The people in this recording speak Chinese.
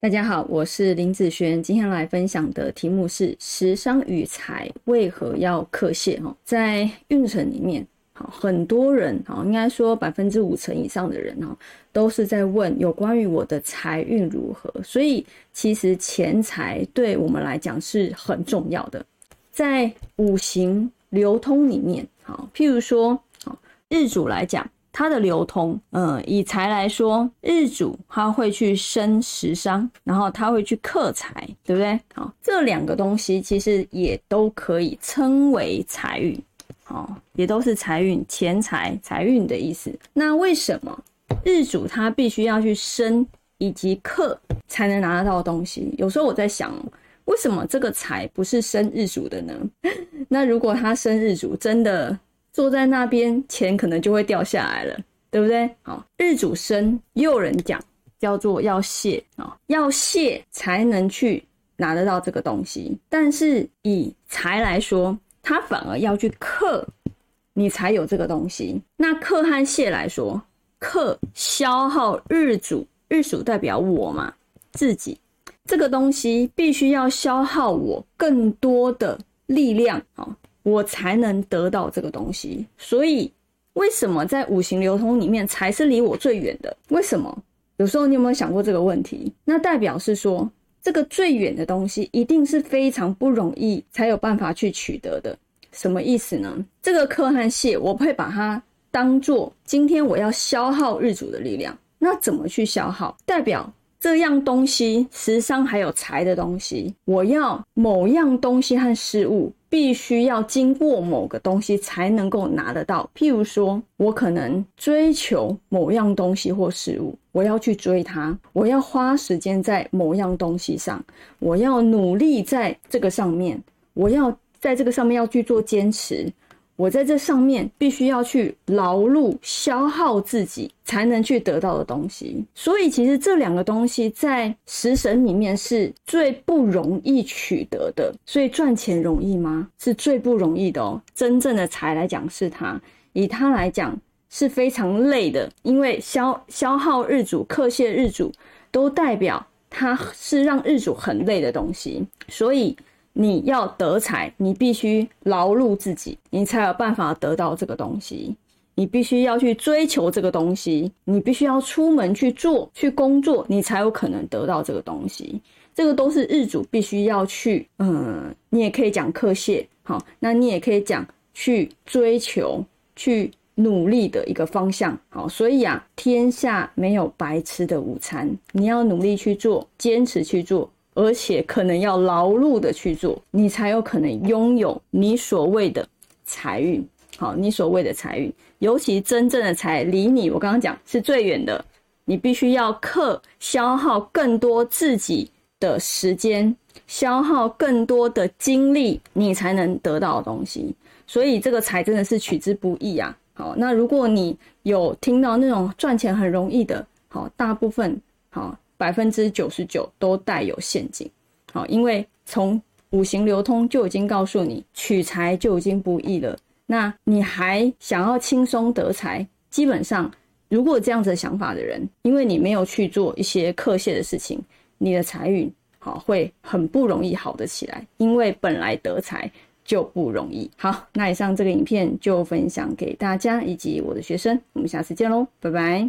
大家好，我是林子璇，今天来分享的题目是“食伤与财为何要克泄”哈，在运程里面，好，很多人哈，应该说百分之五成以上的人哈，都是在问有关于我的财运如何。所以，其实钱财对我们来讲是很重要的，在五行流通里面，好，譬如说，好日主来讲。它的流通，嗯，以财来说，日主他会去生食伤，然后他会去克财，对不对？好，这两个东西其实也都可以称为财运，好，也都是财运、钱财、财运的意思。那为什么日主他必须要去生以及克才能拿得到东西？有时候我在想，为什么这个财不是生日主的呢？那如果他生日主，真的？坐在那边，钱可能就会掉下来了，对不对？好，日主生，又有人讲叫做要谢啊，要谢才能去拿得到这个东西。但是以财来说，他反而要去克，你才有这个东西。那克和谢来说，克消耗日主，日主代表我嘛，自己这个东西必须要消耗我更多的力量，好。我才能得到这个东西，所以为什么在五行流通里面财是离我最远的？为什么？有时候你有没有想过这个问题？那代表是说，这个最远的东西一定是非常不容易才有办法去取得的。什么意思呢？这个克和泄，我会把它当做今天我要消耗日主的力量。那怎么去消耗？代表这样东西，食伤还有财的东西，我要某样东西和事物。必须要经过某个东西才能够拿得到。譬如说，我可能追求某样东西或事物，我要去追它，我要花时间在某样东西上，我要努力在这个上面，我要在这个上面要去做坚持。我在这上面必须要去劳碌、消耗自己，才能去得到的东西。所以，其实这两个东西在食神里面是最不容易取得的。所以，赚钱容易吗？是最不容易的哦。真正的财来讲，是它；以它来讲，是非常累的，因为消消耗日主、克泄日主，都代表它是让日主很累的东西。所以。你要得财，你必须劳碌自己，你才有办法得到这个东西。你必须要去追求这个东西，你必须要出门去做、去工作，你才有可能得到这个东西。这个都是日主必须要去，嗯，你也可以讲克谢，好，那你也可以讲去追求、去努力的一个方向，好。所以啊，天下没有白吃的午餐，你要努力去做，坚持去做。而且可能要劳碌的去做，你才有可能拥有你所谓的财运。好，你所谓的财运，尤其真正的财离你，我刚刚讲是最远的。你必须要克消耗更多自己的时间，消耗更多的精力，你才能得到的东西。所以这个财真的是取之不易啊。好，那如果你有听到那种赚钱很容易的，好，大部分好。百分之九十九都带有陷阱，好，因为从五行流通就已经告诉你取财就已经不易了，那你还想要轻松得财？基本上，如果这样子想法的人，因为你没有去做一些克泄的事情，你的财运好会很不容易好得起来，因为本来得财就不容易。好，那以上这个影片就分享给大家以及我的学生，我们下次见喽，拜拜。